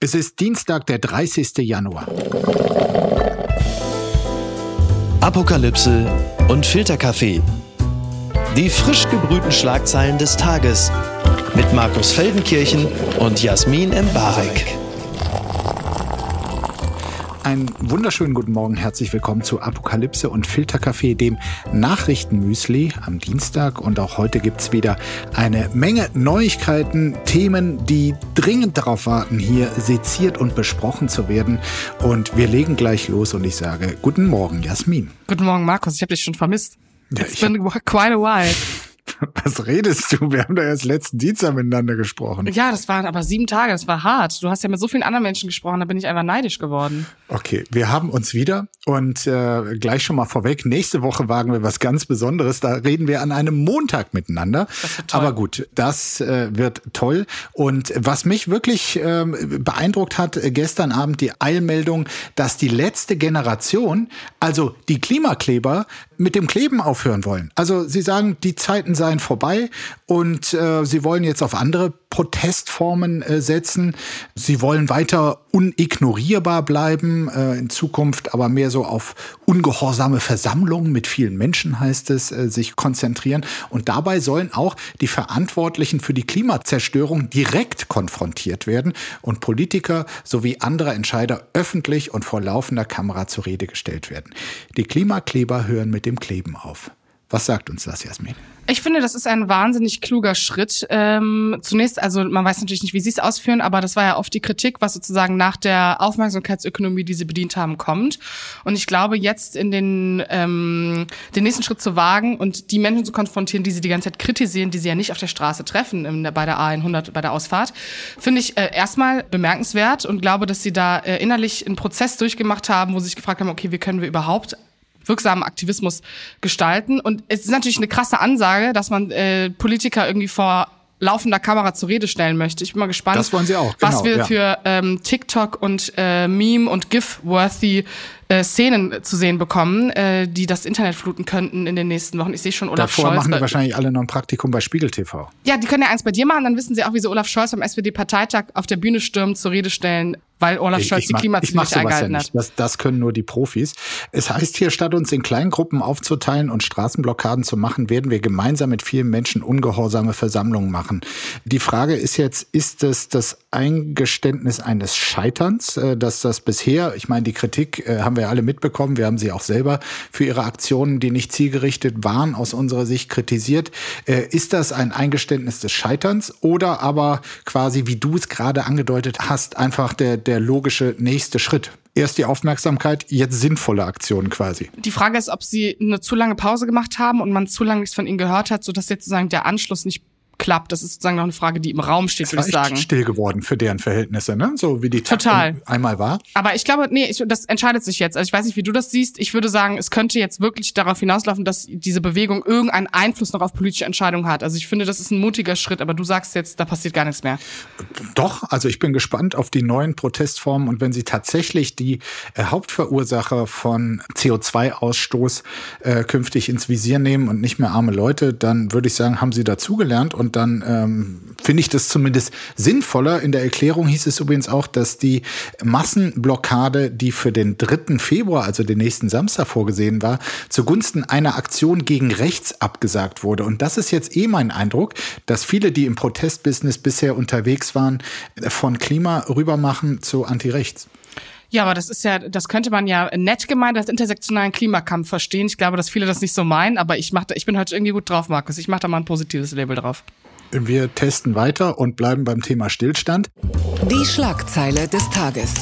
Es ist Dienstag, der 30. Januar. Apokalypse und Filterkaffee. Die frisch gebrühten Schlagzeilen des Tages mit Markus Feldenkirchen und Jasmin Embarek. Einen wunderschönen guten Morgen, herzlich willkommen zu Apokalypse und Filterkaffee, dem Nachrichtenmüsli am Dienstag. Und auch heute gibt es wieder eine Menge Neuigkeiten, Themen, die dringend darauf warten, hier seziert und besprochen zu werden. Und wir legen gleich los und ich sage Guten Morgen, Jasmin. Guten Morgen, Markus. Ich habe dich schon vermisst. Ja, It's been quite a while. Was redest du? Wir haben da erst letzten Dienstag miteinander gesprochen. Ja, das waren aber sieben Tage, das war hart. Du hast ja mit so vielen anderen Menschen gesprochen, da bin ich einfach neidisch geworden. Okay, wir haben uns wieder und äh, gleich schon mal vorweg, nächste Woche wagen wir was ganz Besonderes. Da reden wir an einem Montag miteinander. Das wird toll. Aber gut, das äh, wird toll. Und was mich wirklich äh, beeindruckt hat, äh, gestern Abend die Eilmeldung, dass die letzte Generation, also die Klimakleber, mit dem Kleben aufhören wollen. Also sie sagen, die Zeiten seien vorbei und äh, sie wollen jetzt auf andere Protestformen äh, setzen. Sie wollen weiter unignorierbar bleiben, äh, in Zukunft aber mehr so auf ungehorsame Versammlungen mit vielen Menschen heißt es, äh, sich konzentrieren. Und dabei sollen auch die Verantwortlichen für die Klimazerstörung direkt konfrontiert werden und Politiker sowie andere Entscheider öffentlich und vor laufender Kamera zur Rede gestellt werden. Die Klimakleber hören mit dem Kleben auf. Was sagt uns das, Jasmin? Ich finde, das ist ein wahnsinnig kluger Schritt. Ähm, zunächst, also man weiß natürlich nicht, wie sie es ausführen, aber das war ja oft die Kritik, was sozusagen nach der Aufmerksamkeitsökonomie, die sie bedient haben, kommt. Und ich glaube, jetzt in den, ähm, den nächsten Schritt zu wagen und die Menschen zu konfrontieren, die sie die ganze Zeit kritisieren, die sie ja nicht auf der Straße treffen, in bei der A100, bei der Ausfahrt, finde ich äh, erstmal bemerkenswert und glaube, dass sie da äh, innerlich einen Prozess durchgemacht haben, wo sie sich gefragt haben, okay, wie können wir überhaupt wirksamen Aktivismus gestalten. Und es ist natürlich eine krasse Ansage, dass man äh, Politiker irgendwie vor laufender Kamera zur Rede stellen möchte. Ich bin mal gespannt, Das wollen sie auch, was genau, wir ja. für ähm, TikTok und äh, Meme und GIF-worthy äh, Szenen zu sehen bekommen, äh, die das Internet fluten könnten in den nächsten Wochen. Ich sehe schon Olaf Davor Scholz. machen die wahrscheinlich alle noch ein Praktikum bei Spiegel TV. ja, die können ja eins bei dir machen, dann wissen sie auch, wie sie Olaf Scholz beim SPD-Parteitag auf der Bühne stürmen, zur Rede stellen, weil Olaf Scholz die mach- Klimaziele mach nicht eingehalten ja hat. nicht. Das, das können nur die Profis. Es heißt hier, statt uns in Kleingruppen aufzuteilen und Straßenblockaden zu machen, werden wir gemeinsam mit vielen Menschen ungehorsame Versammlungen machen. Die Frage ist jetzt, ist es das Eingeständnis eines Scheiterns, äh, dass das bisher, ich meine, die Kritik äh, haben wir ja alle mitbekommen, wir haben sie auch selber für ihre Aktionen, die nicht zielgerichtet waren, aus unserer Sicht kritisiert. Äh, Ist das ein Eingeständnis des Scheiterns oder aber quasi, wie du es gerade angedeutet hast, einfach der, der logische nächste Schritt? Erst die Aufmerksamkeit, jetzt sinnvolle Aktionen quasi. Die Frage ist, ob sie eine zu lange Pause gemacht haben und man zu lange nichts von ihnen gehört hat, sodass jetzt sozusagen der Anschluss nicht klappt. Das ist sozusagen noch eine Frage, die im Raum steht, würde ich sagen. still geworden für deren Verhältnisse, ne? So wie die Total. Taktung einmal war. Aber ich glaube, nee, ich, das entscheidet sich jetzt. Also ich weiß nicht, wie du das siehst. Ich würde sagen, es könnte jetzt wirklich darauf hinauslaufen, dass diese Bewegung irgendeinen Einfluss noch auf politische Entscheidungen hat. Also ich finde, das ist ein mutiger Schritt, aber du sagst jetzt, da passiert gar nichts mehr. Doch, also ich bin gespannt auf die neuen Protestformen und wenn sie tatsächlich die äh, Hauptverursacher von CO2-Ausstoß äh, künftig ins Visier nehmen und nicht mehr arme Leute, dann würde ich sagen, haben sie dazugelernt und dann ähm, finde ich das zumindest sinnvoller. In der Erklärung hieß es übrigens auch, dass die Massenblockade, die für den 3. Februar, also den nächsten Samstag vorgesehen war, zugunsten einer Aktion gegen rechts abgesagt wurde. Und das ist jetzt eh mein Eindruck, dass viele, die im Protestbusiness bisher unterwegs waren, von Klima rübermachen zu Anti-Rechts. Ja, aber das ist ja, das könnte man ja nett gemeint als intersektionalen Klimakampf verstehen. Ich glaube, dass viele das nicht so meinen, aber ich mach, da- ich bin heute irgendwie gut drauf, Markus. Ich mache da mal ein positives Label drauf. Wir testen weiter und bleiben beim Thema Stillstand. Die Schlagzeile des Tages.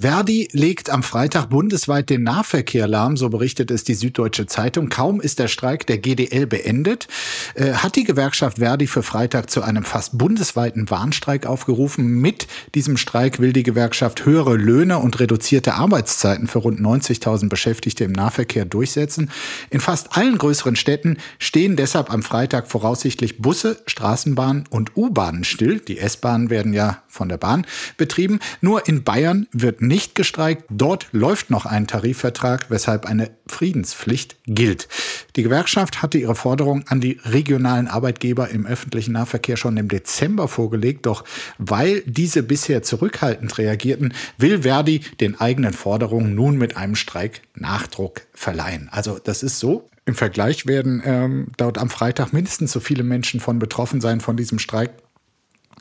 Verdi legt am Freitag bundesweit den Nahverkehr lahm, so berichtet es die Süddeutsche Zeitung. Kaum ist der Streik der GDL beendet, äh, hat die Gewerkschaft Verdi für Freitag zu einem fast bundesweiten Warnstreik aufgerufen. Mit diesem Streik will die Gewerkschaft höhere Löhne und reduzierte Arbeitszeiten für rund 90.000 Beschäftigte im Nahverkehr durchsetzen. In fast allen größeren Städten stehen deshalb am Freitag voraussichtlich Busse, Straßenbahnen und U-Bahnen still. Die S-Bahnen werden ja von der Bahn betrieben. Nur in Bayern wird nicht gestreikt. Dort läuft noch ein Tarifvertrag, weshalb eine Friedenspflicht gilt. Die Gewerkschaft hatte ihre Forderung an die regionalen Arbeitgeber im öffentlichen Nahverkehr schon im Dezember vorgelegt. Doch weil diese bisher zurückhaltend reagierten, will Verdi den eigenen Forderungen nun mit einem Streik Nachdruck verleihen. Also das ist so. Im Vergleich werden ähm, dort am Freitag mindestens so viele Menschen von betroffen sein von diesem Streik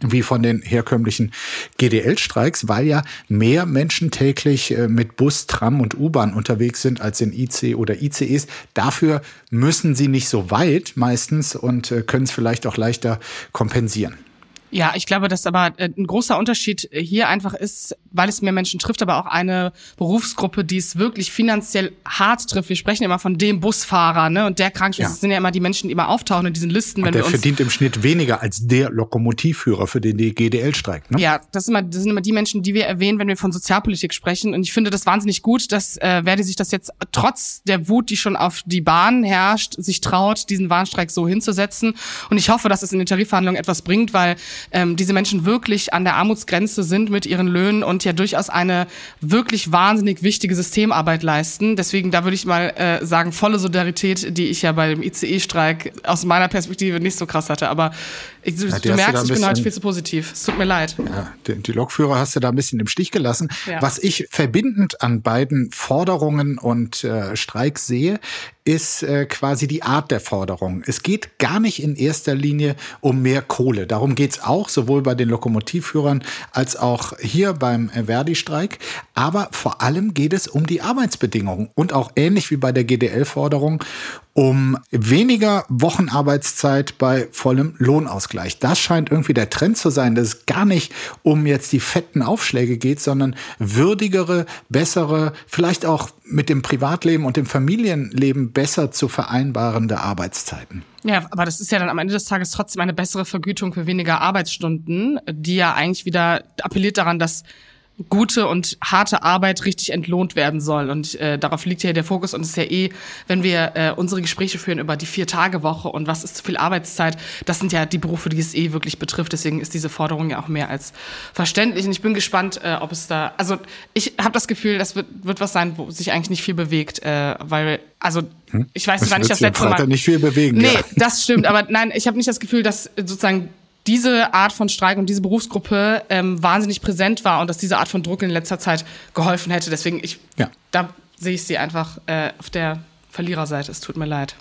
wie von den herkömmlichen GDL-Streiks, weil ja mehr Menschen täglich äh, mit Bus, Tram und U-Bahn unterwegs sind als in IC oder ICEs. Dafür müssen sie nicht so weit meistens und äh, können es vielleicht auch leichter kompensieren. Ja, ich glaube, dass aber äh, ein großer Unterschied hier einfach ist, weil es mehr Menschen trifft, aber auch eine Berufsgruppe, die es wirklich finanziell hart trifft. Wir sprechen immer von dem Busfahrer, ne? Und der Krankenschwester ja. sind ja immer die Menschen, die immer auftauchen in diesen Listen. Und der verdient im Schnitt weniger als der Lokomotivführer, für den die GDL streikt. Ne? Ja, das sind, immer, das sind immer die Menschen, die wir erwähnen, wenn wir von Sozialpolitik sprechen. Und ich finde das wahnsinnig gut, dass äh, Verdi sich das jetzt trotz der Wut, die schon auf die Bahn herrscht, sich traut, diesen Warnstreik so hinzusetzen. Und ich hoffe, dass es in den Tarifverhandlungen etwas bringt, weil ähm, diese Menschen wirklich an der Armutsgrenze sind mit ihren Löhnen und ja durchaus eine wirklich wahnsinnig wichtige Systemarbeit leisten. Deswegen, da würde ich mal äh, sagen, volle Solidarität, die ich ja bei dem ICE-Streik aus meiner Perspektive nicht so krass hatte. Aber ich, du, ja, du merkst, ich bin heute viel zu positiv. Es tut mir leid. Ja, die, die Lokführer hast du da ein bisschen im Stich gelassen. Ja. Was ich verbindend an beiden Forderungen und äh, Streiks sehe, ist äh, quasi die Art der Forderung. Es geht gar nicht in erster Linie um mehr Kohle. Darum geht's auch, sowohl bei den Lokomotivführern als auch hier beim Verdi-Streik. Aber vor allem geht es um die Arbeitsbedingungen und auch ähnlich wie bei der GDL-Forderung um weniger Wochenarbeitszeit bei vollem Lohnausgleich. Das scheint irgendwie der Trend zu sein, dass es gar nicht um jetzt die fetten Aufschläge geht, sondern würdigere, bessere, vielleicht auch mit dem Privatleben und dem Familienleben besser zu vereinbarende Arbeitszeiten. Ja, aber das ist ja dann am Ende des Tages trotzdem eine bessere Vergütung für weniger Arbeitsstunden, die ja eigentlich wieder appelliert daran, dass gute und harte Arbeit richtig entlohnt werden soll. Und äh, darauf liegt ja der Fokus. Und es ist ja eh, wenn wir äh, unsere Gespräche führen über die Vier-Tage-Woche und was ist zu viel Arbeitszeit, das sind ja die Berufe, die es eh wirklich betrifft. Deswegen ist diese Forderung ja auch mehr als verständlich. Und ich bin gespannt, äh, ob es da, also ich habe das Gefühl, das wird, wird was sein, wo sich eigentlich nicht viel bewegt, äh, weil, also hm? ich weiß nicht, wann ich das letzte Mal... nicht viel bewegen. Nee, ja. das stimmt. Aber nein, ich habe nicht das Gefühl, dass sozusagen diese Art von Streik und diese Berufsgruppe ähm, wahnsinnig präsent war und dass diese Art von Druck in letzter Zeit geholfen hätte. Deswegen, ich, ja. da sehe ich sie einfach äh, auf der Verliererseite. Es tut mir leid.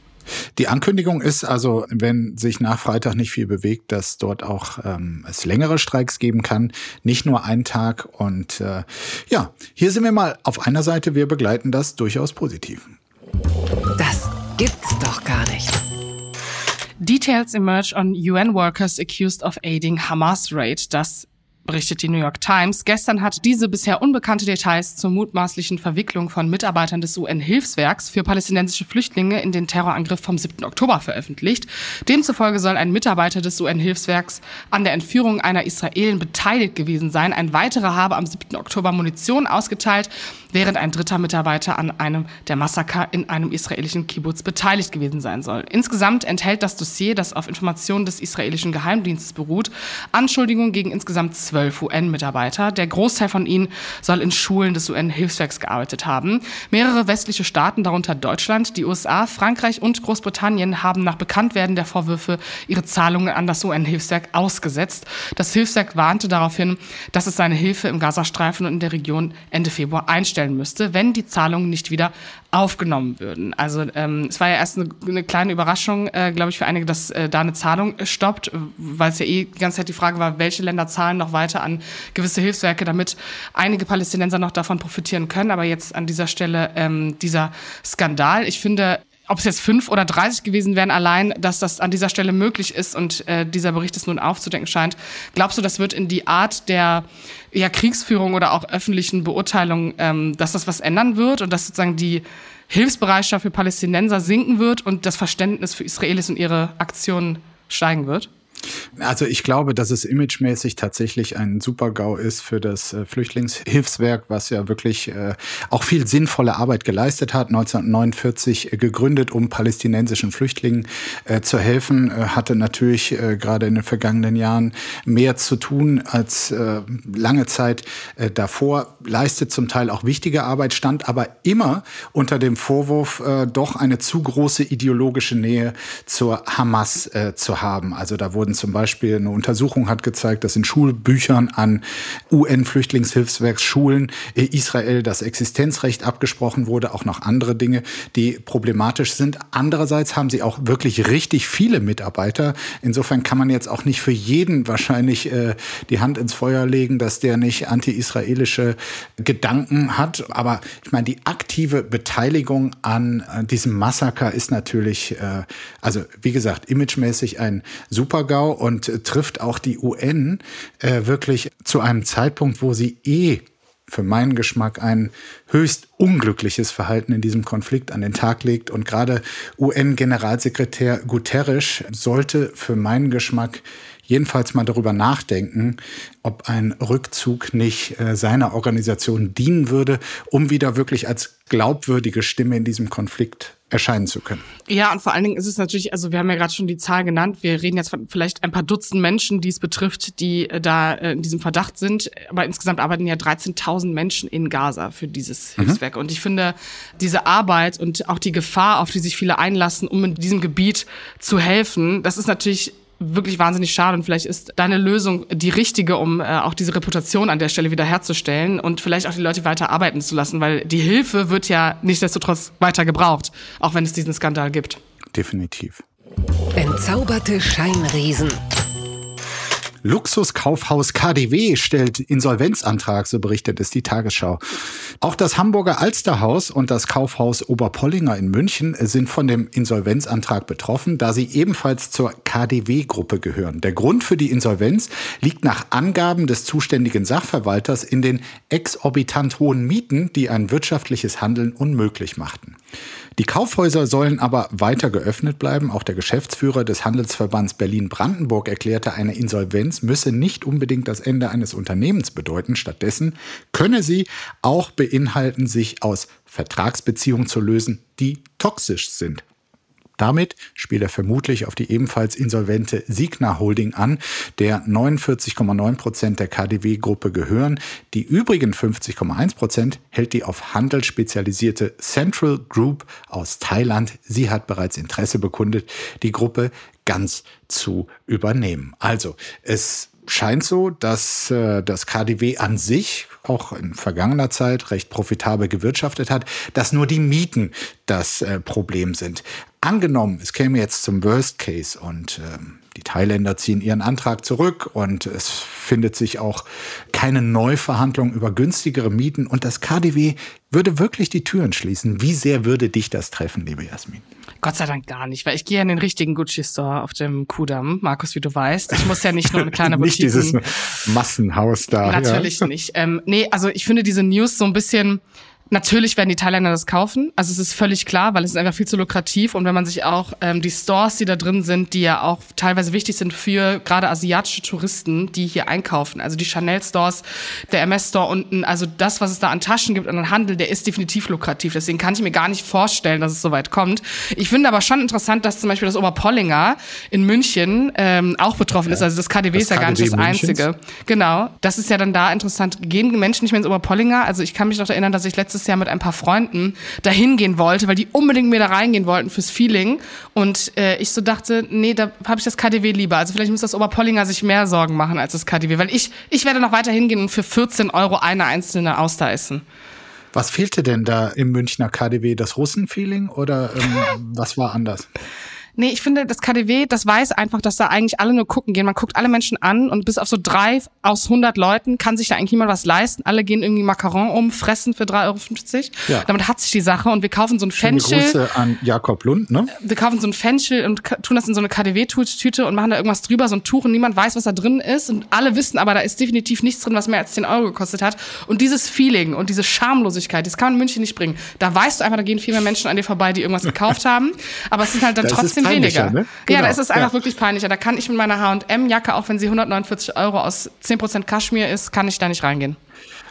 Die Ankündigung ist also, wenn sich nach Freitag nicht viel bewegt, dass dort auch ähm, es längere Streiks geben kann, nicht nur einen Tag. Und äh, ja, hier sind wir mal auf einer Seite, wir begleiten das durchaus positiv. Das gibt's doch gar nicht. Details emerge on UN workers accused of aiding Hamas raid. Das berichtet die New York Times. Gestern hat diese bisher unbekannte Details zur mutmaßlichen Verwicklung von Mitarbeitern des UN-Hilfswerks für palästinensische Flüchtlinge in den Terrorangriff vom 7. Oktober veröffentlicht. Demzufolge soll ein Mitarbeiter des UN-Hilfswerks an der Entführung einer Israelin beteiligt gewesen sein. Ein weiterer habe am 7. Oktober Munition ausgeteilt, während ein dritter Mitarbeiter an einem der Massaker in einem israelischen Kibbutz beteiligt gewesen sein soll. Insgesamt enthält das Dossier, das auf Informationen des israelischen Geheimdienstes beruht, Anschuldigungen gegen insgesamt zwölf zwölf UN-Mitarbeiter. Der Großteil von ihnen soll in Schulen des UN-Hilfswerks gearbeitet haben. Mehrere westliche Staaten, darunter Deutschland, die USA, Frankreich und Großbritannien, haben nach Bekanntwerden der Vorwürfe ihre Zahlungen an das UN-Hilfswerk ausgesetzt. Das Hilfswerk warnte daraufhin, dass es seine Hilfe im Gazastreifen und in der Region Ende Februar einstellen müsste, wenn die Zahlungen nicht wieder aufgenommen würden. Also ähm, es war ja erst eine, eine kleine Überraschung, äh, glaube ich, für einige, dass äh, da eine Zahlung stoppt, weil es ja eh die ganze Zeit die Frage war, welche Länder zahlen noch weiter an gewisse Hilfswerke, damit einige Palästinenser noch davon profitieren können. Aber jetzt an dieser Stelle ähm, dieser Skandal. Ich finde, ob es jetzt fünf oder dreißig gewesen wären, allein, dass das an dieser Stelle möglich ist und äh, dieser Bericht es nun aufzudenken scheint. Glaubst du, das wird in die Art der ja, Kriegsführung oder auch öffentlichen Beurteilung, ähm, dass das was ändern wird und dass sozusagen die Hilfsbereitschaft für Palästinenser sinken wird und das Verständnis für Israelis und ihre Aktionen steigen wird? Also ich glaube, dass es imagemäßig tatsächlich ein Super-GAU ist für das äh, Flüchtlingshilfswerk, was ja wirklich äh, auch viel sinnvolle Arbeit geleistet hat. 1949 äh, gegründet, um palästinensischen Flüchtlingen zu helfen, hatte natürlich gerade in den vergangenen Jahren mehr zu tun als lange Zeit davor, leistet zum Teil auch wichtige Arbeit, stand aber immer unter dem Vorwurf, doch eine zu große ideologische Nähe zur Hamas zu haben. Also da wurden zum Beispiel eine Untersuchung hat gezeigt, dass in Schulbüchern an UN-Flüchtlingshilfswerksschulen Israel das Existenzrecht abgesprochen wurde, auch noch andere Dinge, die problematisch sind. Andererseits haben sie auch wirklich richtig viele Mitarbeiter. Insofern kann man jetzt auch nicht für jeden wahrscheinlich äh, die Hand ins Feuer legen, dass der nicht anti-israelische Gedanken hat. Aber ich meine, die aktive Beteiligung an äh, diesem Massaker ist natürlich, äh, also wie gesagt, imagemäßig ein Super-GAU und trifft auch die UN äh, wirklich zu einem Zeitpunkt, wo sie eh für meinen Geschmack ein höchst unglückliches Verhalten in diesem Konflikt an den Tag legt. Und gerade UN-Generalsekretär Guterres sollte für meinen Geschmack jedenfalls mal darüber nachdenken, ob ein Rückzug nicht äh, seiner Organisation dienen würde, um wieder wirklich als glaubwürdige Stimme in diesem Konflikt erscheinen zu können. Ja, und vor allen Dingen ist es natürlich, also wir haben ja gerade schon die Zahl genannt, wir reden jetzt von vielleicht ein paar Dutzend Menschen, die es betrifft, die äh, da äh, in diesem Verdacht sind, aber insgesamt arbeiten ja 13.000 Menschen in Gaza für dieses mhm. Hilfswerk. Und ich finde, diese Arbeit und auch die Gefahr, auf die sich viele einlassen, um in diesem Gebiet zu helfen, das ist natürlich wirklich wahnsinnig schade und vielleicht ist deine Lösung die richtige, um äh, auch diese Reputation an der Stelle wieder herzustellen und vielleicht auch die Leute weiter arbeiten zu lassen, weil die Hilfe wird ja nichtsdestotrotz weiter gebraucht, auch wenn es diesen Skandal gibt. Definitiv. Entzauberte Scheinriesen. Luxuskaufhaus KDW stellt Insolvenzantrag, so berichtet es die Tagesschau. Auch das Hamburger Alsterhaus und das Kaufhaus Oberpollinger in München sind von dem Insolvenzantrag betroffen, da sie ebenfalls zur KDW-Gruppe gehören. Der Grund für die Insolvenz liegt nach Angaben des zuständigen Sachverwalters in den exorbitant hohen Mieten, die ein wirtschaftliches Handeln unmöglich machten. Die Kaufhäuser sollen aber weiter geöffnet bleiben. Auch der Geschäftsführer des Handelsverbands Berlin-Brandenburg erklärte, eine Insolvenz müsse nicht unbedingt das Ende eines Unternehmens bedeuten. Stattdessen könne sie auch beinhalten, sich aus Vertragsbeziehungen zu lösen, die toxisch sind. Damit spielt er vermutlich auf die ebenfalls insolvente Signa Holding an, der 49,9 Prozent der KDW-Gruppe gehören. Die übrigen 50,1 Prozent hält die auf Handel spezialisierte Central Group aus Thailand. Sie hat bereits Interesse bekundet, die Gruppe ganz zu übernehmen. Also es scheint so, dass äh, das KDW an sich auch in vergangener Zeit recht profitabel gewirtschaftet hat, dass nur die Mieten das äh, Problem sind. Angenommen, es käme jetzt zum Worst Case und äh, die Thailänder ziehen ihren Antrag zurück und es findet sich auch keine Neuverhandlung über günstigere Mieten und das KDW würde wirklich die Türen schließen. Wie sehr würde dich das treffen, liebe Jasmin? Gott sei Dank gar nicht, weil ich gehe in den richtigen Gucci-Store auf dem Kudamm, Markus, wie du weißt. Ich muss ja nicht nur eine kleine Boutique. nicht dieses Massenhaus da. Natürlich ja. nicht. Ähm, nee, also ich finde diese News so ein bisschen Natürlich werden die Thailänder das kaufen. Also es ist völlig klar, weil es ist einfach viel zu lukrativ. Und wenn man sich auch ähm, die Stores, die da drin sind, die ja auch teilweise wichtig sind für gerade asiatische Touristen, die hier einkaufen. Also die Chanel-Stores, der MS-Store unten, also das, was es da an Taschen gibt, an Handel, der ist definitiv lukrativ. Deswegen kann ich mir gar nicht vorstellen, dass es so weit kommt. Ich finde aber schon interessant, dass zum Beispiel das Oberpollinger in München ähm, auch betroffen ja. ist. Also das KDW das ist ja KDW gar nicht das Münchens. Einzige. Genau. Das ist ja dann da interessant. Gehen Menschen nicht mehr ins Oberpollinger? Also ich kann mich noch erinnern, dass ich letztes letztes Jahr mit ein paar Freunden dahin gehen wollte, weil die unbedingt mir da reingehen wollten fürs Feeling. Und äh, ich so dachte, nee, da habe ich das KDW lieber. Also vielleicht muss das Oberpollinger sich mehr Sorgen machen als das KDW, weil ich, ich werde noch weiter hingehen und für 14 Euro eine einzelne Auster essen. Was fehlte denn da im Münchner KDW? Das Russen-Feeling oder ähm, was war anders? Nee, ich finde, das KDW, das weiß einfach, dass da eigentlich alle nur gucken gehen. Man guckt alle Menschen an und bis auf so drei aus 100 Leuten kann sich da eigentlich niemand was leisten. Alle gehen irgendwie Macaron um, fressen für 3,50 Euro. Ja. Damit hat sich die Sache und wir kaufen so ein Fenchel. Grüße an Jakob Lund, ne? Wir kaufen so ein Fenchel und tun das in so eine KDW-Tüte und machen da irgendwas drüber, so ein Tuch und niemand weiß, was da drin ist. Und alle wissen aber, da ist definitiv nichts drin, was mehr als 10 Euro gekostet hat. Und dieses Feeling und diese Schamlosigkeit, das kann man in München nicht bringen. Da weißt du einfach, da gehen viel mehr Menschen an dir vorbei, die irgendwas gekauft haben. Aber es sind halt dann das trotzdem weniger. ne? Ja, Genau, da ist es einfach ja. wirklich peinlicher. Da kann ich mit meiner H&M-Jacke, auch wenn sie 149 Euro aus 10% Kaschmir ist, kann ich da nicht reingehen.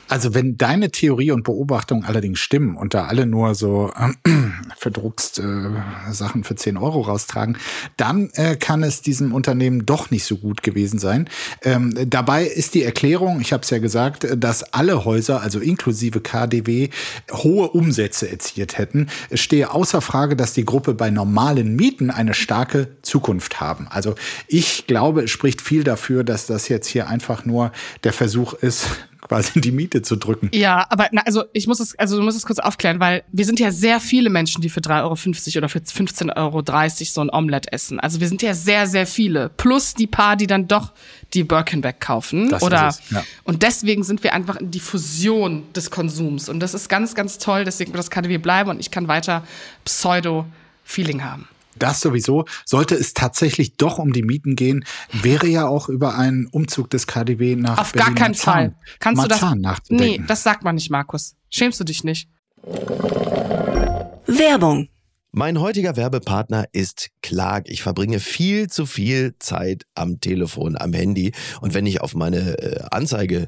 Also wenn deine Theorie und Beobachtung allerdings stimmen und da alle nur so äh, verdruckst äh, Sachen für 10 Euro raustragen, dann äh, kann es diesem Unternehmen doch nicht so gut gewesen sein. Ähm, dabei ist die Erklärung, ich habe es ja gesagt, dass alle Häuser, also inklusive KDW, hohe Umsätze erzielt hätten. Es stehe außer Frage, dass die Gruppe bei normalen Mieten eine starke Zukunft haben. Also ich glaube, es spricht viel dafür, dass das jetzt hier einfach nur der Versuch ist, quasi die Miete zu drücken. Ja, aber na, also ich muss es, also du musst es kurz aufklären, weil wir sind ja sehr viele Menschen, die für 3,50 Euro oder für 15,30 Euro so ein Omelette essen. Also wir sind ja sehr, sehr viele. Plus die paar, die dann doch die Birkenbeck kaufen. Das oder ist es, ja. und deswegen sind wir einfach in die Fusion des Konsums. Und das ist ganz, ganz toll. Deswegen das KDW bleiben und ich kann weiter Pseudo-Feeling haben. Das sowieso. Sollte es tatsächlich doch um die Mieten gehen, wäre ja auch über einen Umzug des KDW nach Auf gar keinen Fall. Kannst du das? Marzahn nachzudenken. Nee, das sagt man nicht, Markus. Schämst du dich nicht? Werbung. Mein heutiger Werbepartner ist Clark. Ich verbringe viel zu viel Zeit am Telefon, am Handy. Und wenn ich auf meine äh, Anzeige,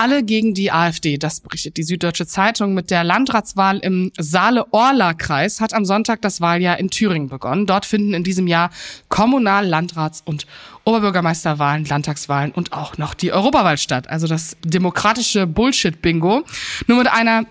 Alle gegen die AfD, das berichtet die Süddeutsche Zeitung. Mit der Landratswahl im Saale-Orla-Kreis hat am Sonntag das Wahljahr in Thüringen begonnen. Dort finden in diesem Jahr Kommunal-, Landrats- und Oberbürgermeisterwahlen, Landtagswahlen und auch noch die Europawahl statt. Also das demokratische Bullshit-Bingo. Nur mit einer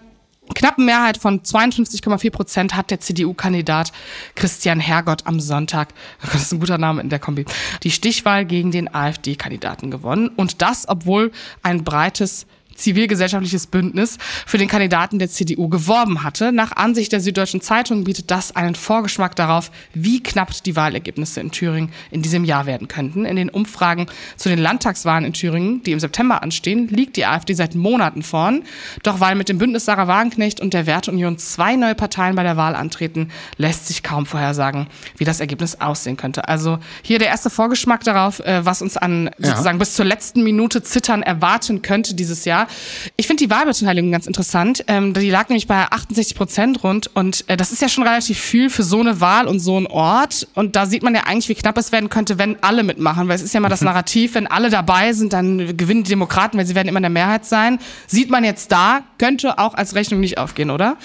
knappen Mehrheit von 52,4 Prozent hat der CDU-Kandidat Christian Hergott am Sonntag, das ist ein guter Name in der Kombi, die Stichwahl gegen den AfD-Kandidaten gewonnen. Und das, obwohl ein breites zivilgesellschaftliches Bündnis für den Kandidaten der CDU geworben hatte. Nach Ansicht der Süddeutschen Zeitung bietet das einen Vorgeschmack darauf, wie knapp die Wahlergebnisse in Thüringen in diesem Jahr werden könnten. In den Umfragen zu den Landtagswahlen in Thüringen, die im September anstehen, liegt die AfD seit Monaten vorn. Doch weil mit dem Bündnis Sarah Wagenknecht und der Werteunion zwei neue Parteien bei der Wahl antreten, lässt sich kaum vorhersagen, wie das Ergebnis aussehen könnte. Also hier der erste Vorgeschmack darauf, äh, was uns an sozusagen bis zur letzten Minute Zittern erwarten könnte dieses Jahr. Ich finde die Wahlbeteiligung ganz interessant. Ähm, die lag nämlich bei 68 Prozent rund und äh, das ist ja schon relativ viel für so eine Wahl und so einen Ort. Und da sieht man ja eigentlich, wie knapp es werden könnte, wenn alle mitmachen. Weil es ist ja mal das Narrativ, wenn alle dabei sind, dann gewinnen die Demokraten, weil sie werden immer in der Mehrheit sein. Sieht man jetzt da, könnte auch als Rechnung nicht aufgehen, oder?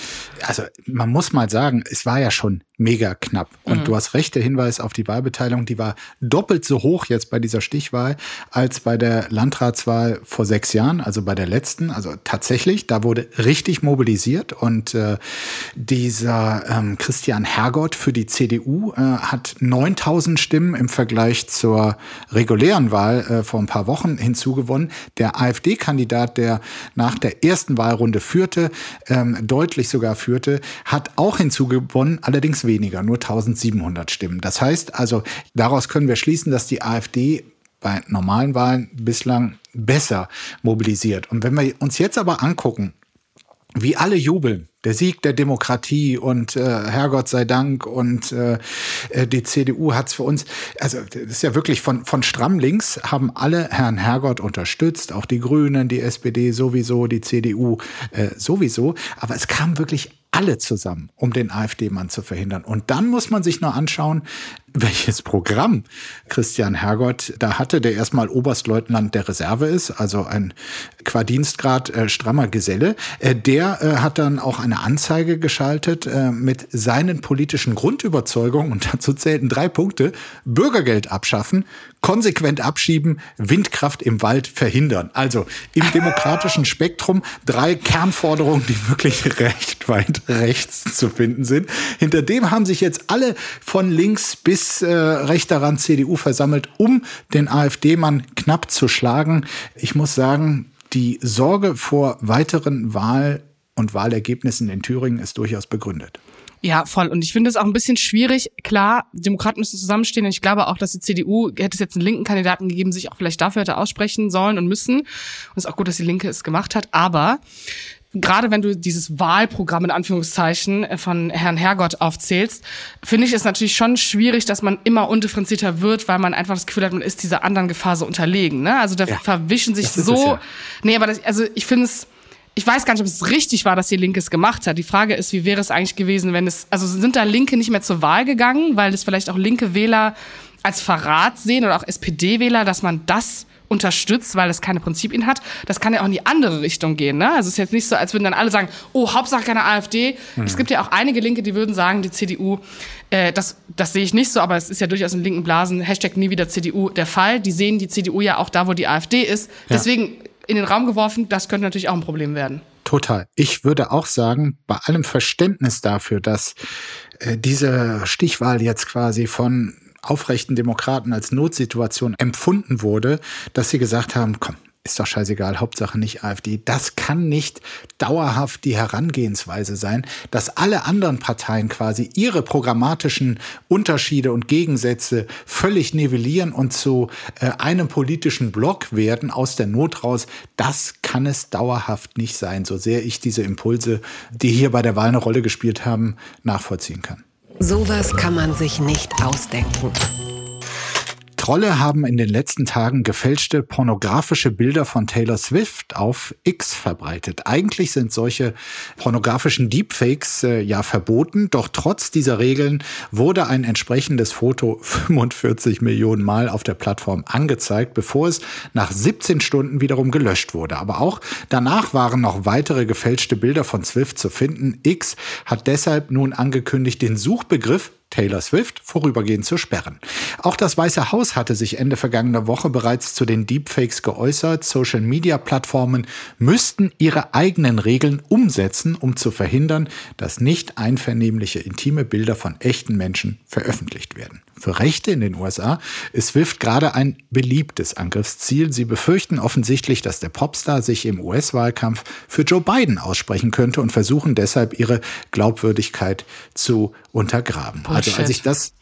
Also man muss mal sagen, es war ja schon mega knapp. Und mhm. du hast recht, der Hinweis auf die Wahlbeteiligung, die war doppelt so hoch jetzt bei dieser Stichwahl als bei der Landratswahl vor sechs Jahren, also bei der letzten. Also tatsächlich, da wurde richtig mobilisiert und äh, dieser ähm, Christian Hergott für die CDU äh, hat 9000 Stimmen im Vergleich zur regulären Wahl äh, vor ein paar Wochen hinzugewonnen. Der AfD-Kandidat, der nach der ersten Wahlrunde führte, ähm, deutlich sogar führte, hat auch hinzugewonnen, allerdings weniger, nur 1700 Stimmen. Das heißt also, daraus können wir schließen, dass die AfD bei normalen Wahlen bislang besser mobilisiert. Und wenn wir uns jetzt aber angucken, wie alle jubeln, der Sieg der Demokratie und äh, Herrgott sei Dank und äh, äh die CDU hat's für uns, also das ist ja wirklich von, von stramm links, haben alle Herrn Herrgott unterstützt, auch die Grünen, die SPD sowieso, die CDU äh, sowieso, aber es kam wirklich alle zusammen, um den AfD-Mann zu verhindern. Und dann muss man sich nur anschauen, welches Programm Christian Hergott da hatte, der erstmal Oberstleutnant der Reserve ist, also ein qua Dienstgrad äh, strammer Geselle. Äh, der äh, hat dann auch eine Anzeige geschaltet äh, mit seinen politischen Grundüberzeugungen und dazu zählten drei Punkte. Bürgergeld abschaffen, konsequent abschieben, Windkraft im Wald verhindern. Also im demokratischen Spektrum drei Kernforderungen, die wirklich recht weit rechts zu finden sind. Hinter dem haben sich jetzt alle von links bis äh, rechter Rand CDU versammelt, um den AfD-Mann knapp zu schlagen. Ich muss sagen, die Sorge vor weiteren Wahl- und Wahlergebnissen in Thüringen ist durchaus begründet. Ja, voll. Und ich finde es auch ein bisschen schwierig. Klar, Demokraten müssen zusammenstehen. Und ich glaube auch, dass die CDU, hätte es jetzt einen linken Kandidaten gegeben, sich auch vielleicht dafür hätte aussprechen sollen und müssen. Und es ist auch gut, dass die Linke es gemacht hat. Aber gerade wenn du dieses Wahlprogramm in Anführungszeichen äh, von Herrn Hergott aufzählst, finde ich es natürlich schon schwierig, dass man immer undifferenzierter wird, weil man einfach das Gefühl hat, man ist dieser anderen Gefahr so unterlegen. Ne? Also da ja, verwischen sich so. Ja. Nee, aber das, also ich finde es. Ich weiß gar nicht, ob es richtig war, dass die Linke es gemacht hat. Die Frage ist, wie wäre es eigentlich gewesen, wenn es, also sind da Linke nicht mehr zur Wahl gegangen, weil es vielleicht auch linke Wähler als Verrat sehen oder auch SPD-Wähler, dass man das unterstützt, weil es keine Prinzipien hat. Das kann ja auch in die andere Richtung gehen. Ne? Also es ist jetzt nicht so, als würden dann alle sagen, oh, Hauptsache keine AfD. Mhm. Es gibt ja auch einige Linke, die würden sagen, die CDU, äh, das, das sehe ich nicht so, aber es ist ja durchaus in linken Blasen, Hashtag nie wieder CDU der Fall. Die sehen die CDU ja auch da, wo die AfD ist. Ja. Deswegen in den Raum geworfen, das könnte natürlich auch ein Problem werden. Total. Ich würde auch sagen, bei allem Verständnis dafür, dass äh, diese Stichwahl jetzt quasi von aufrechten Demokraten als Notsituation empfunden wurde, dass sie gesagt haben, komm, ist doch scheißegal, Hauptsache nicht AfD. Das kann nicht dauerhaft die Herangehensweise sein, dass alle anderen Parteien quasi ihre programmatischen Unterschiede und Gegensätze völlig nivellieren und zu äh, einem politischen Block werden aus der Not raus. Das kann es dauerhaft nicht sein, so sehr ich diese Impulse, die hier bei der Wahl eine Rolle gespielt haben, nachvollziehen kann. Sowas kann man sich nicht ausdenken. Trolle haben in den letzten Tagen gefälschte pornografische Bilder von Taylor Swift auf X verbreitet. Eigentlich sind solche pornografischen Deepfakes äh, ja verboten, doch trotz dieser Regeln wurde ein entsprechendes Foto 45 Millionen Mal auf der Plattform angezeigt, bevor es nach 17 Stunden wiederum gelöscht wurde. Aber auch danach waren noch weitere gefälschte Bilder von Swift zu finden. X hat deshalb nun angekündigt, den Suchbegriff Taylor Swift vorübergehend zu sperren. Auch das Weiße Haus hatte sich Ende vergangener Woche bereits zu den Deepfakes geäußert. Social-Media-Plattformen müssten ihre eigenen Regeln umsetzen, um zu verhindern, dass nicht einvernehmliche intime Bilder von echten Menschen veröffentlicht werden. Für Rechte in den USA ist Swift gerade ein beliebtes Angriffsziel. Sie befürchten offensichtlich, dass der Popstar sich im US-Wahlkampf für Joe Biden aussprechen könnte und versuchen deshalb ihre Glaubwürdigkeit zu untergraben. Bullshit. Also als ich das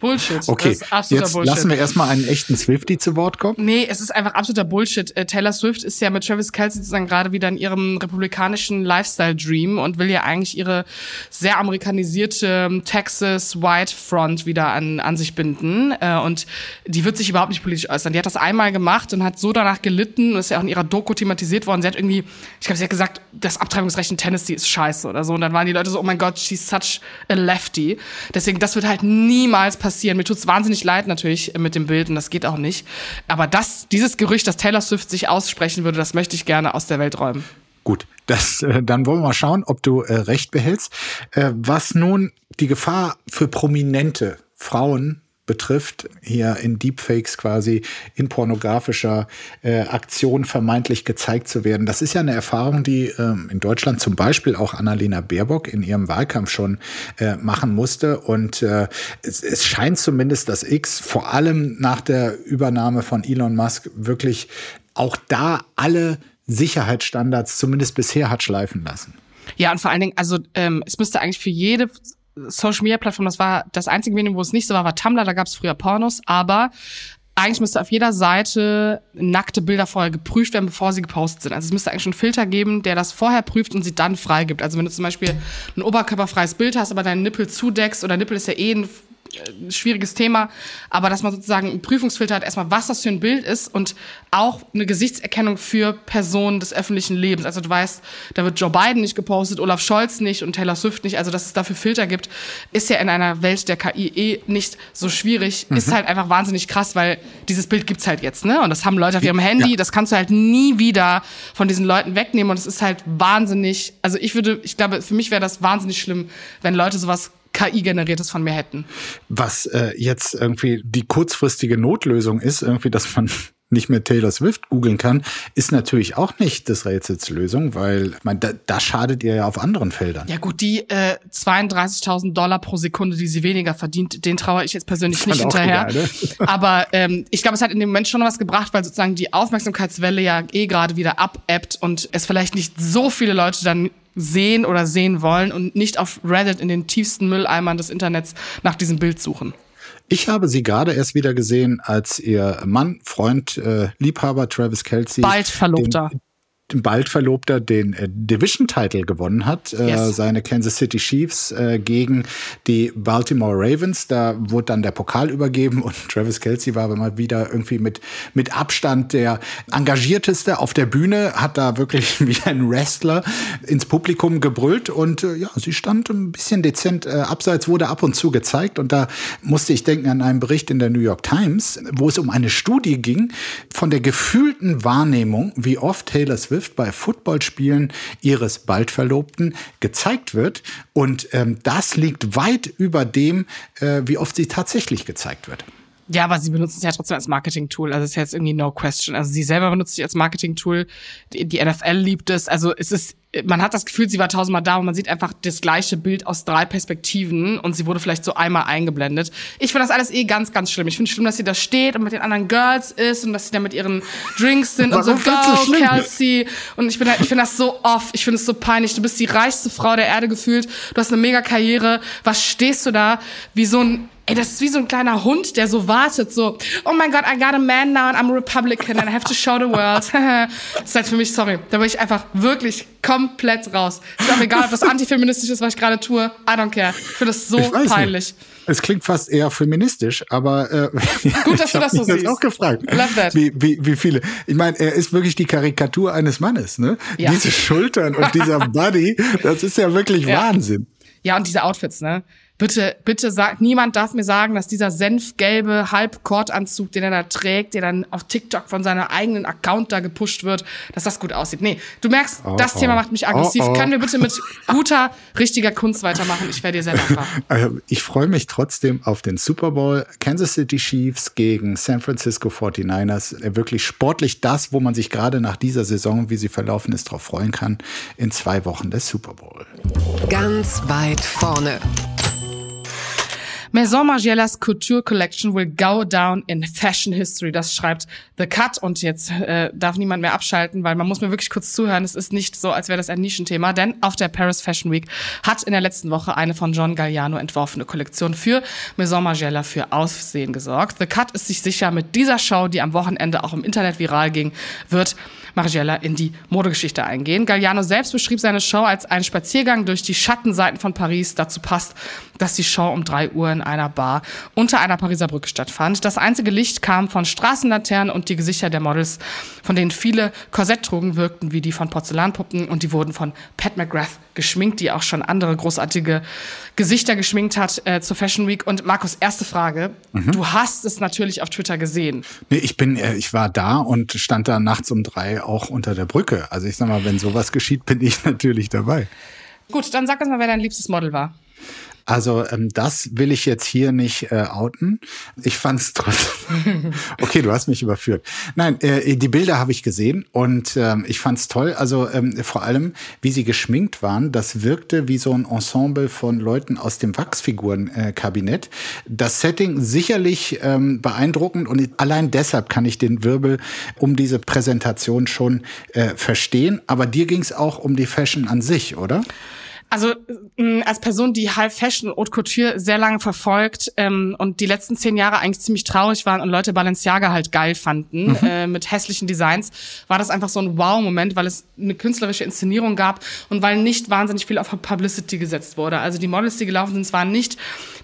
Bullshit. Okay, jetzt Bullshit. lassen wir erstmal einen echten Swifty zu Wort kommen. Nee, es ist einfach absoluter Bullshit. Äh, Taylor Swift ist ja mit Travis Kelsey sozusagen gerade wieder in ihrem republikanischen Lifestyle-Dream und will ja eigentlich ihre sehr amerikanisierte ähm, Texas White Front wieder an, an sich binden. Äh, und die wird sich überhaupt nicht politisch äußern. Die hat das einmal gemacht und hat so danach gelitten und ist ja auch in ihrer Doku thematisiert worden. Sie hat irgendwie, ich glaube, sie hat gesagt, das Abtreibungsrecht in Tennessee ist scheiße oder so. Und dann waren die Leute so, oh mein Gott, she's such a lefty. Deswegen, das wird halt niemals passieren passieren. Mir tut's wahnsinnig leid natürlich mit dem Bild und das geht auch nicht. Aber das, dieses Gerücht, dass Taylor Swift sich aussprechen würde, das möchte ich gerne aus der Welt räumen. Gut, das, äh, dann wollen wir mal schauen, ob du äh, recht behältst. Äh, was nun die Gefahr für prominente Frauen betrifft, hier in Deepfakes quasi in pornografischer äh, Aktion vermeintlich gezeigt zu werden. Das ist ja eine Erfahrung, die ähm, in Deutschland zum Beispiel auch Annalena Baerbock in ihrem Wahlkampf schon äh, machen musste. Und äh, es, es scheint zumindest, dass X vor allem nach der Übernahme von Elon Musk wirklich auch da alle Sicherheitsstandards zumindest bisher hat schleifen lassen. Ja, und vor allen Dingen, also ähm, es müsste eigentlich für jede Social Media Plattform, das war das einzige Medium, wo es nicht so war, war Tumblr, da gab es früher Pornos, aber eigentlich müsste auf jeder Seite nackte Bilder vorher geprüft werden, bevor sie gepostet sind. Also es müsste eigentlich schon einen Filter geben, der das vorher prüft und sie dann freigibt. Also wenn du zum Beispiel ein oberkörperfreies Bild hast, aber deinen Nippel zudeckst, oder Nippel ist ja eh ein schwieriges Thema, aber dass man sozusagen einen Prüfungsfilter hat, erstmal, was das für ein Bild ist und auch eine Gesichtserkennung für Personen des öffentlichen Lebens. Also du weißt, da wird Joe Biden nicht gepostet, Olaf Scholz nicht und Taylor Swift nicht. Also dass es dafür Filter gibt, ist ja in einer Welt der KI eh nicht so schwierig. Mhm. Ist halt einfach wahnsinnig krass, weil dieses Bild gibt's halt jetzt, ne? Und das haben Leute auf ihrem Handy, ja. das kannst du halt nie wieder von diesen Leuten wegnehmen und es ist halt wahnsinnig, also ich würde, ich glaube, für mich wäre das wahnsinnig schlimm, wenn Leute sowas KI-generiertes von mir hätten. Was äh, jetzt irgendwie die kurzfristige Notlösung ist, irgendwie, dass man nicht mehr Taylor Swift googeln kann, ist natürlich auch nicht des Rätsels Lösung, weil man da, da schadet ihr ja auf anderen Feldern. Ja gut, die äh, 32.000 Dollar pro Sekunde, die sie weniger verdient, den traue ich jetzt persönlich nicht hinterher. Egal, ne? Aber ähm, ich glaube, es hat in dem Moment schon was gebracht, weil sozusagen die Aufmerksamkeitswelle ja eh gerade wieder abebbt und es vielleicht nicht so viele Leute dann sehen oder sehen wollen und nicht auf Reddit in den tiefsten Mülleimern des Internets nach diesem Bild suchen. Ich habe sie gerade erst wieder gesehen, als ihr Mann, Freund, äh, Liebhaber Travis Kelsey. Bald Verlobter. Den, bald Verlobter den äh, Division-Title gewonnen hat, äh, yes. seine Kansas City Chiefs äh, gegen die Baltimore Ravens. Da wurde dann der Pokal übergeben und Travis Kelsey war mal wieder irgendwie mit, mit Abstand der engagierteste auf der Bühne, hat da wirklich wie ein Wrestler ins Publikum gebrüllt und äh, ja, sie stand ein bisschen dezent äh, abseits, wurde ab und zu gezeigt und da musste ich denken an einen Bericht in der New York Times, wo es um eine Studie ging von der gefühlten Wahrnehmung, wie oft Taylor Swift Swift bei Footballspielen ihres bald Verlobten gezeigt wird. Und ähm, das liegt weit über dem, äh, wie oft sie tatsächlich gezeigt wird. Ja, aber sie benutzen es ja trotzdem als Marketing-Tool. Also es ist jetzt irgendwie no question. Also sie selber benutzt sich als Marketing-Tool. Die, die NFL liebt es. Also es ist man hat das Gefühl, sie war tausendmal da und man sieht einfach das gleiche Bild aus drei Perspektiven und sie wurde vielleicht so einmal eingeblendet. Ich finde das alles eh ganz, ganz schlimm. Ich finde schlimm, dass sie da steht und mit den anderen Girls ist und dass sie da mit ihren Drinks sind und so, go, Kelsey. Und ich bin ich finde das so off. Ich finde es so peinlich. Du bist die reichste Frau der Erde gefühlt. Du hast eine mega Karriere. Was stehst du da wie so ein Ey, das ist wie so ein kleiner Hund, der so wartet, so, oh mein Gott, I got a man now and I'm a Republican and I have to show the world. das ist halt für mich, sorry, da bin ich einfach wirklich komplett raus. Ist auch egal, ob das antifeministisch ist, was ich gerade tue. I don't care. Ich finde das so peinlich. Nicht. Es klingt fast eher feministisch, aber äh, gut, dass du das so siehst. auch gefragt, Love that. Wie, wie, wie viele. Ich meine, er ist wirklich die Karikatur eines Mannes, ne? Ja. Diese Schultern und dieser Body, das ist ja wirklich ja. Wahnsinn. Ja, und diese Outfits, ne? Bitte, bitte sagt, niemand darf mir sagen, dass dieser senfgelbe Halbkordanzug, den er da trägt, der dann auf TikTok von seinem eigenen Account da gepusht wird, dass das gut aussieht. Nee, du merkst, oh, das oh. Thema macht mich aggressiv. Oh, oh. Können wir bitte mit guter, richtiger Kunst weitermachen? Ich wäre dir sehr dankbar. Also, ich freue mich trotzdem auf den Super Bowl. Kansas City Chiefs gegen San Francisco 49ers. Äh, wirklich sportlich das, wo man sich gerade nach dieser Saison, wie sie verlaufen ist, darauf freuen kann. In zwei Wochen des Super Bowl. Ganz weit vorne. Maison Margiela's Couture Collection will go down in fashion history. Das schreibt The Cut und jetzt äh, darf niemand mehr abschalten, weil man muss mir wirklich kurz zuhören. Es ist nicht so, als wäre das ein Nischenthema, denn auf der Paris Fashion Week hat in der letzten Woche eine von John Galliano entworfene Kollektion für Maison Margiela für Aussehen gesorgt. The Cut ist sich sicher, mit dieser Show, die am Wochenende auch im Internet viral ging, wird Margiela in die Modegeschichte eingehen. Galliano selbst beschrieb seine Show als einen Spaziergang durch die Schattenseiten von Paris. Dazu passt, dass die Show um drei Uhr in einer Bar unter einer Pariser Brücke stattfand. Das einzige Licht kam von Straßenlaternen und die Gesichter der Models, von denen viele Korsett trugen, wirkten wie die von Porzellanpuppen und die wurden von Pat McGrath geschminkt, die auch schon andere großartige Gesichter geschminkt hat äh, zur Fashion Week. Und Markus, erste Frage. Mhm. Du hast es natürlich auf Twitter gesehen. Nee, ich bin, äh, ich war da und stand da nachts um drei auch unter der Brücke. Also ich sag mal, wenn sowas geschieht, bin ich natürlich dabei. Gut, dann sag uns mal, wer dein liebstes Model war. Also ähm, das will ich jetzt hier nicht äh, outen. Ich fand es trotzdem. okay, du hast mich überführt. Nein, äh, die Bilder habe ich gesehen und ähm, ich fand es toll. Also ähm, vor allem, wie sie geschminkt waren, das wirkte wie so ein Ensemble von Leuten aus dem Wachsfigurenkabinett. Äh, das Setting sicherlich ähm, beeindruckend und allein deshalb kann ich den Wirbel um diese Präsentation schon äh, verstehen. Aber dir ging es auch um die Fashion an sich, oder? Also mh, als Person, die High Fashion und Haute Couture sehr lange verfolgt ähm, und die letzten zehn Jahre eigentlich ziemlich traurig waren und Leute Balenciaga halt geil fanden mhm. äh, mit hässlichen Designs, war das einfach so ein Wow-Moment, weil es eine künstlerische Inszenierung gab und weil nicht wahnsinnig viel auf Publicity gesetzt wurde. Also die Models, die gelaufen sind, waren nicht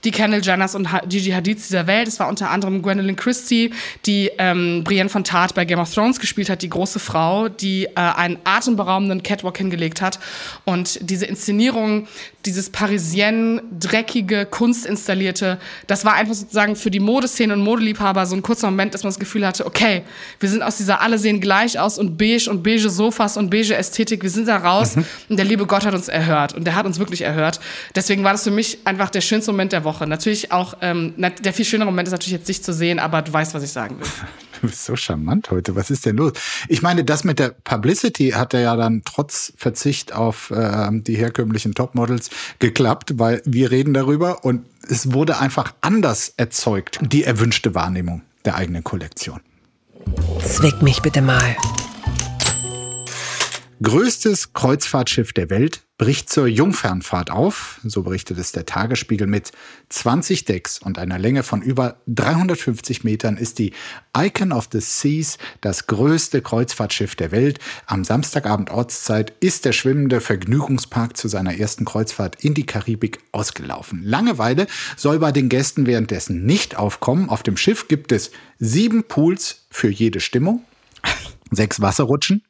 die Kendall Jenners und Gigi Hadids dieser Welt. Es war unter anderem Gwendolyn Christie, die ähm, Brienne von Tart bei Game of Thrones gespielt hat, die große Frau, die äh, einen atemberaubenden Catwalk hingelegt hat und diese Inszenierung Regierung dieses Parisien, dreckige, kunstinstallierte, das war einfach sozusagen für die Modeszene und Modeliebhaber so ein kurzer Moment, dass man das Gefühl hatte, okay, wir sind aus dieser alle sehen gleich aus und beige und beige Sofas und beige Ästhetik, wir sind da raus mhm. und der liebe Gott hat uns erhört und der hat uns wirklich erhört. Deswegen war das für mich einfach der schönste Moment der Woche. Natürlich auch, ähm, der viel schönere Moment ist natürlich jetzt dich zu sehen, aber du weißt, was ich sagen will. Du bist so charmant heute. Was ist denn los? Ich meine, das mit der Publicity hat ja dann trotz Verzicht auf äh, die herkömmlichen Topmodels geklappt, weil wir reden darüber und es wurde einfach anders erzeugt, die erwünschte Wahrnehmung der eigenen Kollektion. Zwick mich bitte mal. Größtes Kreuzfahrtschiff der Welt bricht zur Jungfernfahrt auf, so berichtet es der Tagesspiegel mit 20 Decks und einer Länge von über 350 Metern ist die Icon of the Seas das größte Kreuzfahrtschiff der Welt. Am Samstagabend Ortszeit ist der schwimmende Vergnügungspark zu seiner ersten Kreuzfahrt in die Karibik ausgelaufen. Langeweile soll bei den Gästen währenddessen nicht aufkommen. Auf dem Schiff gibt es sieben Pools für jede Stimmung, sechs Wasserrutschen,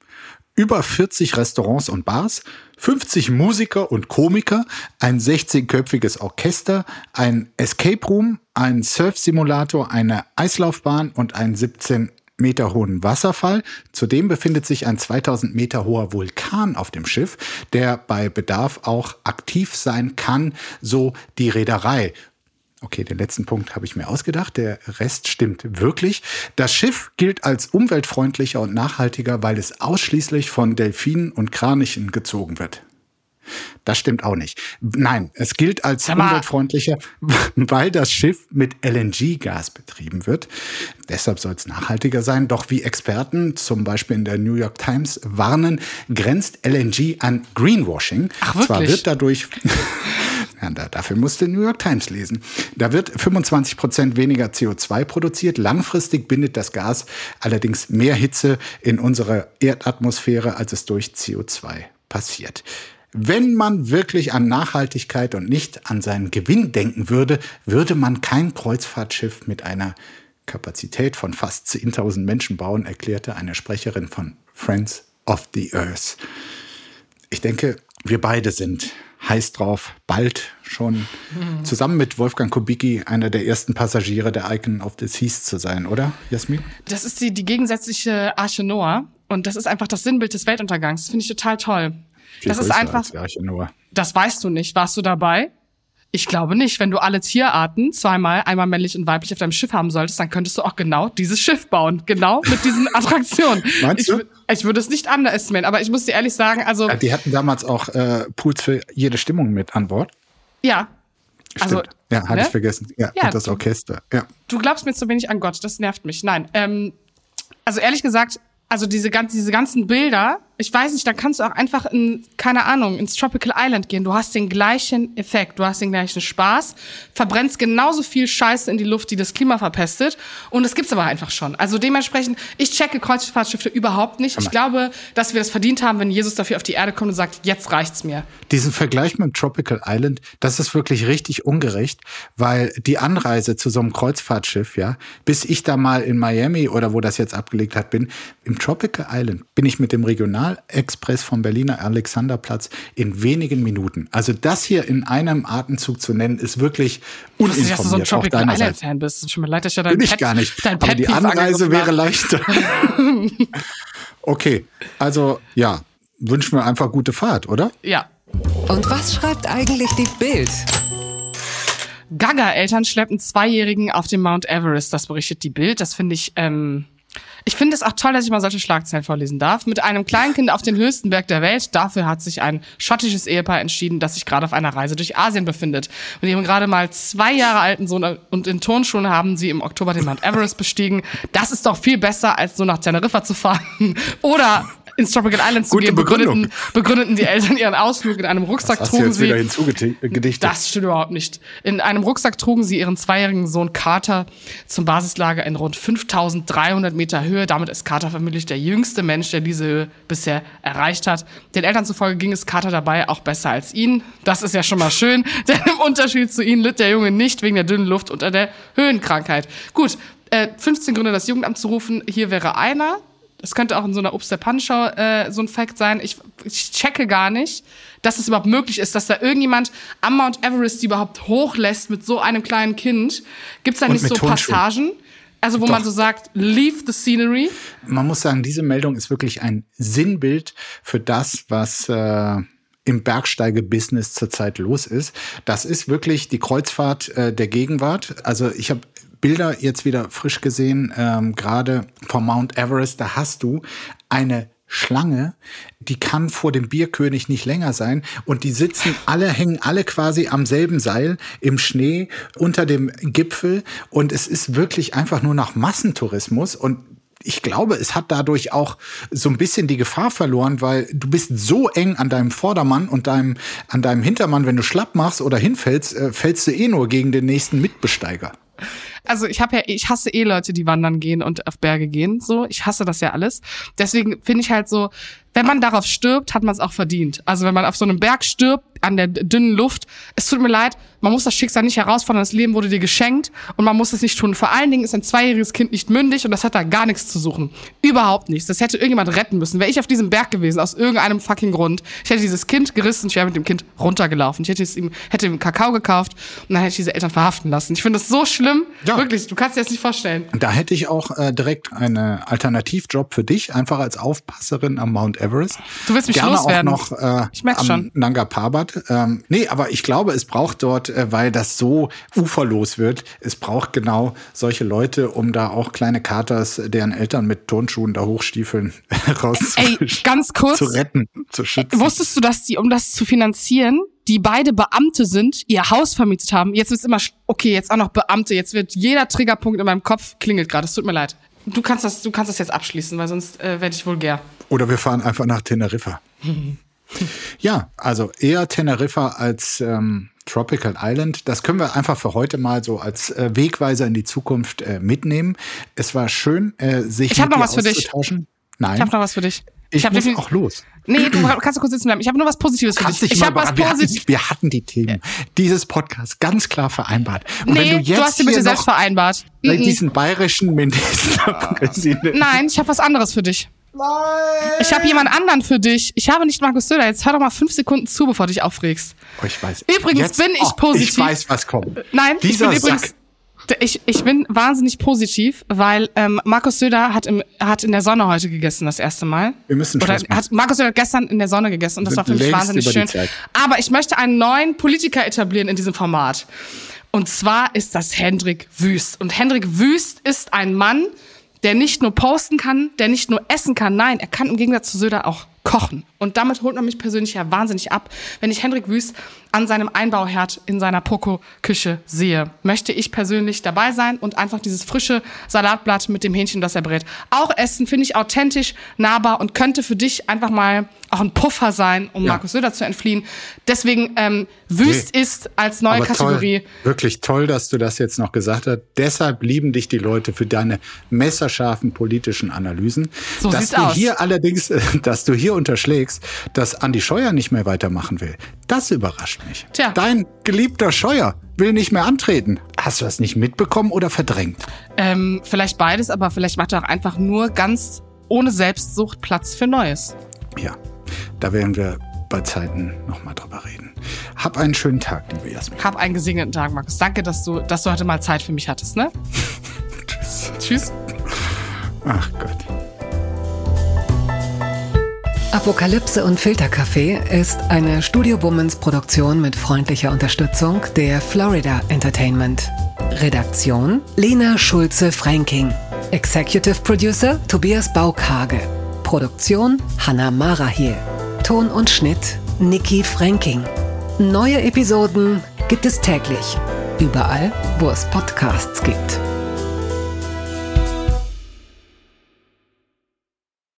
über 40 Restaurants und Bars, 50 Musiker und Komiker, ein 16-köpfiges Orchester, ein Escape Room, ein Surf-Simulator, eine Eislaufbahn und einen 17 Meter hohen Wasserfall. Zudem befindet sich ein 2000 Meter hoher Vulkan auf dem Schiff, der bei Bedarf auch aktiv sein kann, so die Reederei. Okay, den letzten Punkt habe ich mir ausgedacht. Der Rest stimmt wirklich. Das Schiff gilt als umweltfreundlicher und nachhaltiger, weil es ausschließlich von Delfinen und Kranichen gezogen wird. Das stimmt auch nicht. Nein, es gilt als umweltfreundlicher, weil das Schiff mit LNG-Gas betrieben wird. Deshalb soll es nachhaltiger sein. Doch wie Experten, zum Beispiel in der New York Times, warnen, grenzt LNG an Greenwashing. Ach, wirklich? Zwar wird dadurch Ja, dafür musste New York Times lesen. Da wird 25 Prozent weniger CO2 produziert. Langfristig bindet das Gas allerdings mehr Hitze in unsere Erdatmosphäre, als es durch CO2 passiert. Wenn man wirklich an Nachhaltigkeit und nicht an seinen Gewinn denken würde, würde man kein Kreuzfahrtschiff mit einer Kapazität von fast 10.000 Menschen bauen, erklärte eine Sprecherin von Friends of the Earth. Ich denke, wir beide sind heiß drauf, bald schon mhm. zusammen mit Wolfgang Kubicki einer der ersten Passagiere der Icon of the Seas zu sein, oder, Jasmin? Das ist die, die gegensätzliche Arche Noah und das ist einfach das Sinnbild des Weltuntergangs. Das finde ich total toll. Viel das ist einfach. Das weißt du nicht. Warst du dabei? Ich glaube nicht. Wenn du alle Tierarten zweimal, einmal männlich und weiblich auf deinem Schiff haben solltest, dann könntest du auch genau dieses Schiff bauen. Genau mit diesen Attraktionen. Meinst du? Ich, ich würde es nicht underestimaten, aber ich muss dir ehrlich sagen, also. Ja, die hatten damals auch äh, Pools für jede Stimmung mit an Bord. Ja. Stimmt. Also, ja, hatte ne? ich vergessen. Ja, ja und das Orchester. Ja. Du glaubst mir zu wenig an Gott, das nervt mich. Nein. Ähm, also ehrlich gesagt, also diese, diese ganzen Bilder, ich weiß nicht, da kannst du auch einfach in, keine Ahnung, ins Tropical Island gehen. Du hast den gleichen Effekt, du hast den gleichen Spaß, verbrennst genauso viel Scheiße in die Luft, die das Klima verpestet. Und das gibt's aber einfach schon. Also dementsprechend, ich checke Kreuzfahrtschiffe überhaupt nicht. Ich glaube, dass wir das verdient haben, wenn Jesus dafür auf die Erde kommt und sagt, jetzt reicht's mir. Diesen Vergleich mit dem Tropical Island, das ist wirklich richtig ungerecht, weil die Anreise zu so einem Kreuzfahrtschiff, ja, bis ich da mal in Miami oder wo das jetzt abgelegt hat bin, im Tropical Island bin ich mit dem Regional Regionalexpress vom Berliner Alexanderplatz in wenigen Minuten. Also das hier in einem Atemzug zu nennen, ist wirklich Wusste nicht, dass du so ein uninformiert. Tropical deinerseits. Island Fan bist. Schon mal leid, dass ich ja dein Bin ich Pet, gar nicht. Dein Aber die Anreise wäre leichter. okay, also ja, wünschen wir einfach gute Fahrt, oder? Ja. Und was schreibt eigentlich die Bild? Gaga-Eltern schleppen Zweijährigen auf den Mount Everest. Das berichtet die Bild. Das finde ich. Ähm ich finde es auch toll, dass ich mal solche Schlagzeilen vorlesen darf. Mit einem Kleinkind auf den höchsten Berg der Welt. Dafür hat sich ein schottisches Ehepaar entschieden, das sich gerade auf einer Reise durch Asien befindet. Mit ihrem gerade mal zwei Jahre alten Sohn und in Turnschuhen haben sie im Oktober den Mount Everest bestiegen. Das ist doch viel besser, als so nach Teneriffa zu fahren. Oder ins Tropical Island zu Gute gehen. Begründeten, begründeten die Eltern ihren Ausflug in einem Rucksack Hast du trugen sie. Das stimmt überhaupt nicht. In einem Rucksack trugen sie ihren zweijährigen Sohn Carter zum Basislager in rund 5300 Meter Höhe. Damit ist Carter vermutlich der jüngste Mensch, der diese Höhe bisher erreicht hat. Den Eltern zufolge ging es Carter dabei auch besser als ihnen. Das ist ja schon mal schön, denn im Unterschied zu ihnen litt der Junge nicht wegen der dünnen Luft unter der Höhenkrankheit. Gut, äh, 15 Gründe, das Jugendamt zu rufen. Hier wäre einer. Das könnte auch in so einer Obst der Pannenschau äh, so ein Fact sein. Ich, ich checke gar nicht, dass es überhaupt möglich ist, dass da irgendjemand am Mount Everest die überhaupt hochlässt mit so einem kleinen Kind. Gibt es da Und nicht so Turnschuhen. Passagen? Also wo Doch. man so sagt, leave the scenery. Man muss sagen, diese Meldung ist wirklich ein Sinnbild für das, was äh, im Bergsteige-Business zurzeit los ist. Das ist wirklich die Kreuzfahrt äh, der Gegenwart. Also ich habe Bilder jetzt wieder frisch gesehen, ähm, gerade vom Mount Everest. Da hast du eine Schlange, die kann vor dem Bierkönig nicht länger sein und die sitzen alle, hängen alle quasi am selben Seil im Schnee unter dem Gipfel und es ist wirklich einfach nur nach Massentourismus und ich glaube, es hat dadurch auch so ein bisschen die Gefahr verloren, weil du bist so eng an deinem Vordermann und deinem, an deinem Hintermann, wenn du schlapp machst oder hinfällst, äh, fällst du eh nur gegen den nächsten Mitbesteiger. Also ich habe ja, ich hasse eh Leute, die wandern gehen und auf Berge gehen. So, ich hasse das ja alles. Deswegen finde ich halt so, wenn man darauf stirbt, hat man es auch verdient. Also wenn man auf so einem Berg stirbt, an der dünnen Luft, es tut mir leid, man muss das Schicksal nicht herausfordern, das Leben wurde dir geschenkt und man muss es nicht tun. Vor allen Dingen ist ein zweijähriges Kind nicht mündig und das hat da gar nichts zu suchen. Überhaupt nichts. Das hätte irgendjemand retten müssen. Wäre ich auf diesem Berg gewesen, aus irgendeinem fucking Grund, ich hätte dieses Kind gerissen, ich wäre mit dem Kind runtergelaufen. Ich hätte es ihm, hätte ihm Kakao gekauft und dann hätte ich diese Eltern verhaften lassen. Ich finde das so schlimm. Ja. Wirklich, du kannst dir das nicht vorstellen. Da hätte ich auch äh, direkt einen Alternativjob für dich, einfach als Aufpasserin am Mount Everest. Du willst mich Gerne loswerden. auch noch äh, Ich merk's schon. Nanga Parbat. Ähm, nee, aber ich glaube, es braucht dort, äh, weil das so uferlos wird, es braucht genau solche Leute, um da auch kleine Katers, deren Eltern mit Turnschuhen da hochstiefeln, raus Ey, ganz kurz. zu retten, zu schützen. Wusstest du, dass die, um das zu finanzieren, die beide Beamte sind, ihr Haus vermietet haben? Jetzt wird's immer, okay, jetzt auch noch Beamte. Jetzt wird jeder Triggerpunkt in meinem Kopf klingelt gerade. Es tut mir leid. Du kannst das, du kannst das jetzt abschließen, weil sonst äh, werde ich vulgär. Oder wir fahren einfach nach Teneriffa. ja, also eher Teneriffa als ähm, Tropical Island. Das können wir einfach für heute mal so als äh, Wegweiser in die Zukunft äh, mitnehmen. Es war schön, äh, sich Ich hab mit noch was für dich. Nein, Ich habe noch was für dich. Ich hab muss auch los. Nee, du kannst du kurz sitzen bleiben. Ich habe nur was Positives für Kannst dich. dich Ich habe was überraschen. wir, hatten, Positives. wir hatten die Themen dieses Podcast ganz klar vereinbart. Und Nee, wenn du jetzt hast dir bitte selbst vereinbart. bei Mhm. diesen bayerischen Ministerpräsidenten Nein, ich habe was anderes für dich. Ich habe jemand anderen für dich. Ich habe nicht Markus Söder. Jetzt hör doch mal fünf Sekunden zu, bevor du dich aufregst. Oh, ich weiß. Übrigens bin ich oh, positiv. Ich weiß, was kommt. Nein, Dieser ich bin übrigens. Sack. Ich, ich bin wahnsinnig positiv, weil ähm, Markus Söder hat, im, hat in der Sonne heute gegessen, das erste Mal. Wir müssen Oder hat Markus Söder gestern in der Sonne gegessen und das war für mich wahnsinnig schön. Aber ich möchte einen neuen Politiker etablieren in diesem Format. Und zwar ist das Hendrik Wüst. Und Hendrik Wüst ist ein Mann, der nicht nur posten kann, der nicht nur essen kann. Nein, er kann im Gegensatz zu Söder auch kochen. Und damit holt man mich persönlich ja wahnsinnig ab. Wenn ich Hendrik Wüst an seinem Einbauherd in seiner Poco-Küche sehe, möchte ich persönlich dabei sein und einfach dieses frische Salatblatt mit dem Hähnchen, das er brät, auch essen. Finde ich authentisch, nahbar und könnte für dich einfach mal auch ein Puffer sein, um Ja. Markus Söder zu entfliehen. Deswegen ähm, Wüst Nee. ist als neue Aber Kategorie. Toll, wirklich toll, dass du das jetzt noch gesagt hast. Deshalb lieben dich die Leute für deine messerscharfen politischen Analysen. So dass du aus. hier allerdings, dass du hier unterschlägst, dass Andi Scheuer nicht mehr weitermachen will. Das überrascht mich. Tja. Dein geliebter Scheuer will nicht mehr antreten. Hast du das nicht mitbekommen oder verdrängt? Ähm, vielleicht beides, aber vielleicht macht er auch einfach nur ganz ohne Selbstsucht Platz für Neues. Ja, da werden wir bei Zeiten nochmal drüber reden. Hab einen schönen Tag, liebe Jasmin. Hab einen gesegneten Tag, Markus. Danke, dass du, dass du heute mal Zeit für mich hattest, ne? Tschüss. Tschüss. Ach Gott. Apokalypse und Filterkaffee ist eine Studio Bummens Produktion mit freundlicher Unterstützung der Florida Entertainment. Redaktion Lena Schulze-Franking. Executive Producer Tobias Baukhage. Produktion Hanna Marahiel. Ton und Schnitt Niki Franking. Neue Episoden gibt es täglich. Überall, wo es Podcasts gibt.